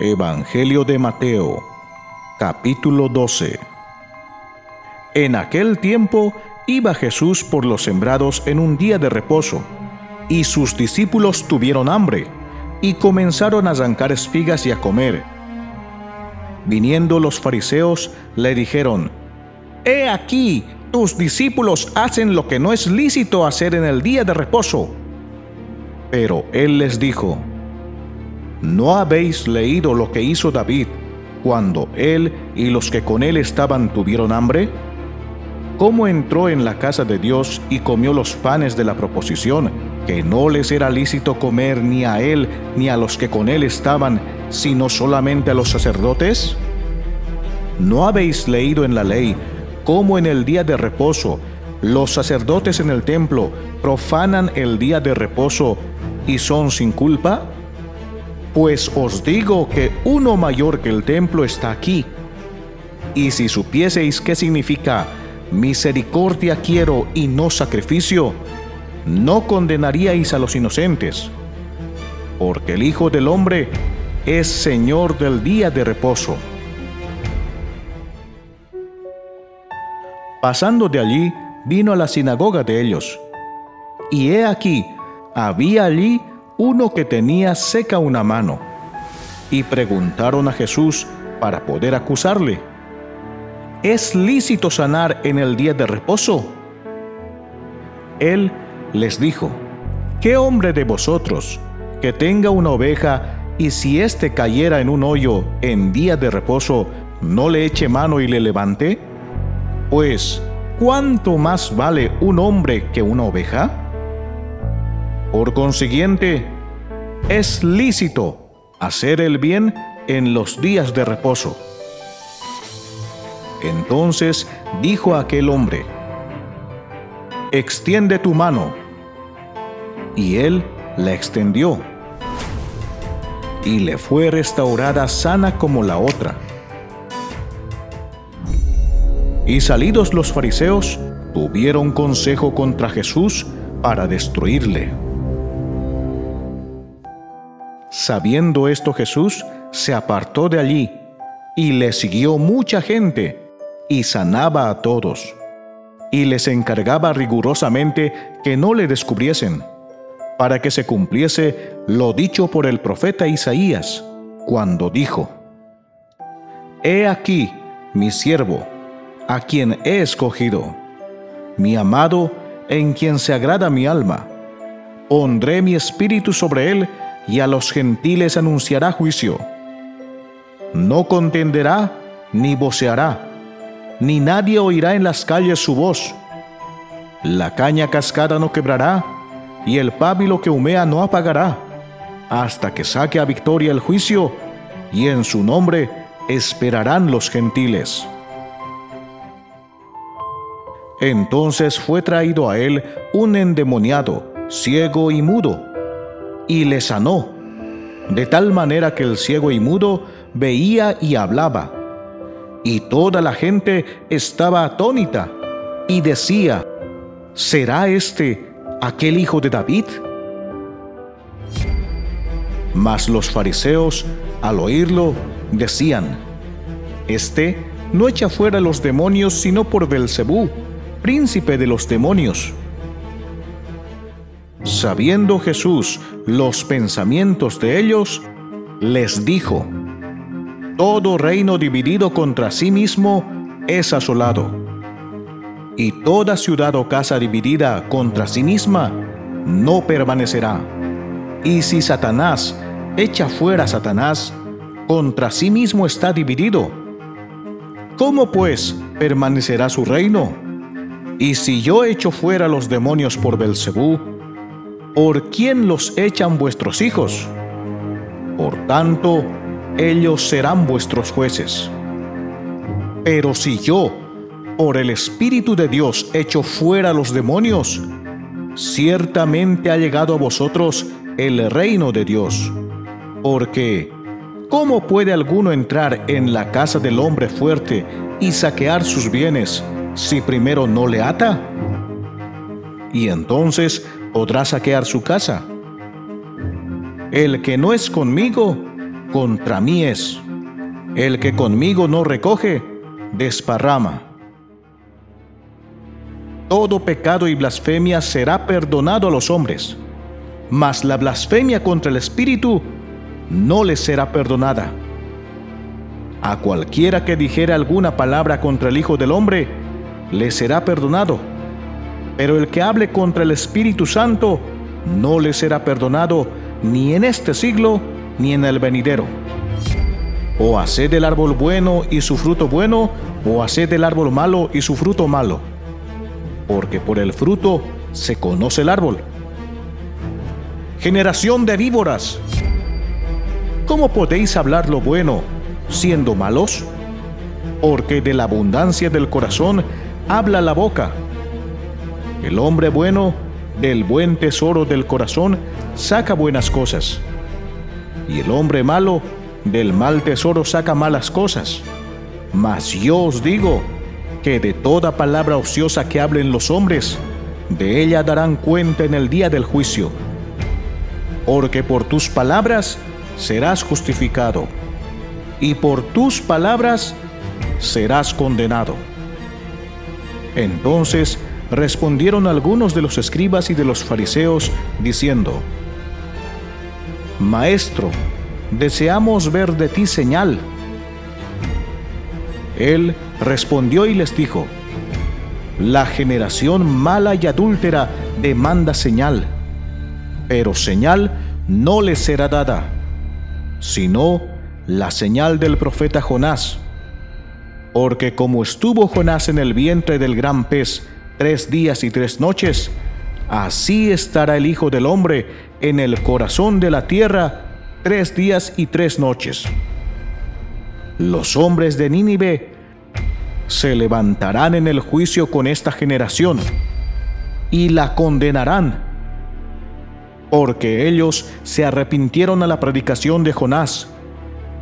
Evangelio de Mateo, capítulo 12. En aquel tiempo iba Jesús por los sembrados en un día de reposo, y sus discípulos tuvieron hambre, y comenzaron a arrancar espigas y a comer. Viniendo los fariseos, le dijeron, He aquí, tus discípulos hacen lo que no es lícito hacer en el día de reposo. Pero él les dijo, ¿No habéis leído lo que hizo David cuando él y los que con él estaban tuvieron hambre? ¿Cómo entró en la casa de Dios y comió los panes de la proposición, que no les era lícito comer ni a él ni a los que con él estaban, sino solamente a los sacerdotes? ¿No habéis leído en la ley cómo en el día de reposo los sacerdotes en el templo profanan el día de reposo y son sin culpa? Pues os digo que uno mayor que el templo está aquí. Y si supieseis qué significa misericordia quiero y no sacrificio, no condenaríais a los inocentes, porque el Hijo del Hombre es Señor del día de reposo. Pasando de allí, vino a la sinagoga de ellos. Y he aquí, había allí uno que tenía seca una mano, y preguntaron a Jesús para poder acusarle, ¿es lícito sanar en el día de reposo? Él les dijo, ¿qué hombre de vosotros que tenga una oveja y si éste cayera en un hoyo en día de reposo, no le eche mano y le levante? Pues, ¿cuánto más vale un hombre que una oveja? Por consiguiente, es lícito hacer el bien en los días de reposo. Entonces dijo aquel hombre, extiende tu mano. Y él la extendió. Y le fue restaurada sana como la otra. Y salidos los fariseos, tuvieron consejo contra Jesús para destruirle. Sabiendo esto Jesús se apartó de allí y le siguió mucha gente y sanaba a todos y les encargaba rigurosamente que no le descubriesen, para que se cumpliese lo dicho por el profeta Isaías, cuando dijo, He aquí mi siervo, a quien he escogido, mi amado, en quien se agrada mi alma. Pondré mi espíritu sobre él, y a los gentiles anunciará juicio. No contenderá ni voceará, ni nadie oirá en las calles su voz. La caña cascada no quebrará, y el pábilo que humea no apagará, hasta que saque a victoria el juicio, y en su nombre esperarán los gentiles. Entonces fue traído a él un endemoniado, ciego y mudo, y le sanó, de tal manera que el ciego y mudo veía y hablaba. Y toda la gente estaba atónita y decía, ¿será este aquel hijo de David? Mas los fariseos, al oírlo, decían, Este no echa fuera los demonios sino por Belcebú, príncipe de los demonios. Sabiendo Jesús los pensamientos de ellos, les dijo, Todo reino dividido contra sí mismo es asolado, y toda ciudad o casa dividida contra sí misma no permanecerá. Y si Satanás echa fuera a Satanás, contra sí mismo está dividido. ¿Cómo pues permanecerá su reino? Y si yo echo fuera los demonios por Belcebú, ¿por quién los echan vuestros hijos? Por tanto, ellos serán vuestros jueces. Pero si yo, por el Espíritu de Dios, echo fuera los demonios, ciertamente ha llegado a vosotros el reino de Dios. Porque, ¿cómo puede alguno entrar en la casa del hombre fuerte y saquear sus bienes si primero no le ata? Y entonces podrá saquear su casa. El que no es conmigo, contra mí es. El que conmigo no recoge, desparrama. Todo pecado y blasfemia será perdonado a los hombres, mas la blasfemia contra el Espíritu no les será perdonada. A cualquiera que dijera alguna palabra contra el Hijo del Hombre, le será perdonado. Pero el que hable contra el Espíritu Santo, no le será perdonado ni en este siglo ni en el venidero. O haced del árbol bueno y su fruto bueno, o haced del árbol malo y su fruto malo. Porque por el fruto se conoce el árbol. Generación de víboras. ¿Cómo podéis hablar lo bueno siendo malos? Porque de la abundancia del corazón habla la boca. El hombre bueno del buen tesoro del corazón saca buenas cosas. Y el hombre malo del mal tesoro saca malas cosas. Mas yo os digo que de toda palabra ociosa que hablen los hombres, de ella darán cuenta en el día del juicio. Porque por tus palabras serás justificado, y por tus palabras serás condenado. Entonces respondieron algunos de los escribas y de los fariseos, diciendo, Maestro, deseamos ver de ti señal. Él respondió y les dijo, La generación mala y adúltera demanda señal, pero señal no les será dada, sino la señal del profeta Jonás. Porque como estuvo Jonás en el vientre del gran pez tres días y tres noches, así estará el Hijo del Hombre en el corazón de la tierra tres días y tres noches. Los hombres de Nínive se levantarán en el juicio con esta generación y la condenarán, porque ellos se arrepintieron a la predicación de Jonás,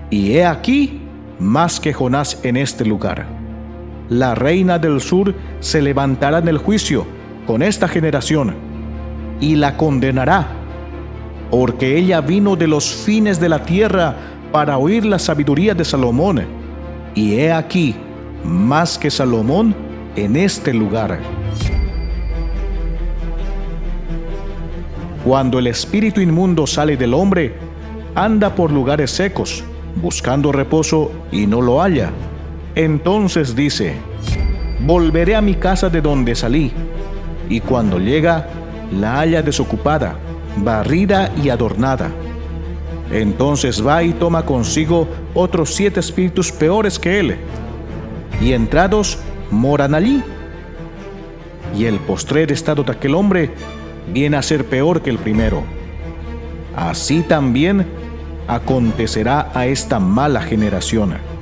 y he aquí más que Jonás en este lugar la reina del sur se levantará en el juicio con esta generación y la condenará, porque ella vino de los fines de la tierra para oír la sabiduría de Salomón, y he aquí más que Salomón en este lugar. Cuando el espíritu inmundo sale del hombre, anda por lugares secos, buscando reposo y no lo halla entonces dice, volveré a mi casa de donde salí, y cuando llega, la halla desocupada, barrida y adornada. Entonces va y toma consigo otros siete espíritus peores que él, y entrados moran allí. Y el postrer estado de aquel hombre viene a ser peor que el primero. Así también acontecerá a esta mala generación.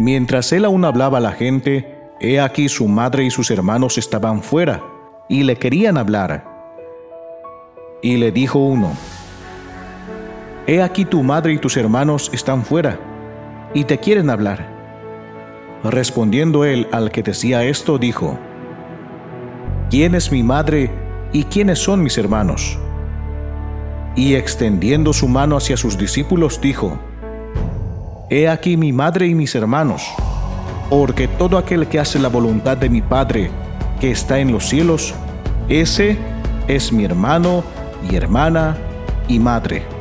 Mientras él aún hablaba a la gente, he aquí su madre y sus hermanos estaban fuera y le querían hablar. Y le dijo uno, He aquí tu madre y tus hermanos están fuera y te quieren hablar. Respondiendo él al que decía esto, dijo, ¿quién es mi madre y quiénes son mis hermanos? Y extendiendo su mano hacia sus discípulos, dijo, He aquí mi madre y mis hermanos, porque todo aquel que hace la voluntad de mi Padre que está en los cielos, ese es mi hermano y hermana y madre.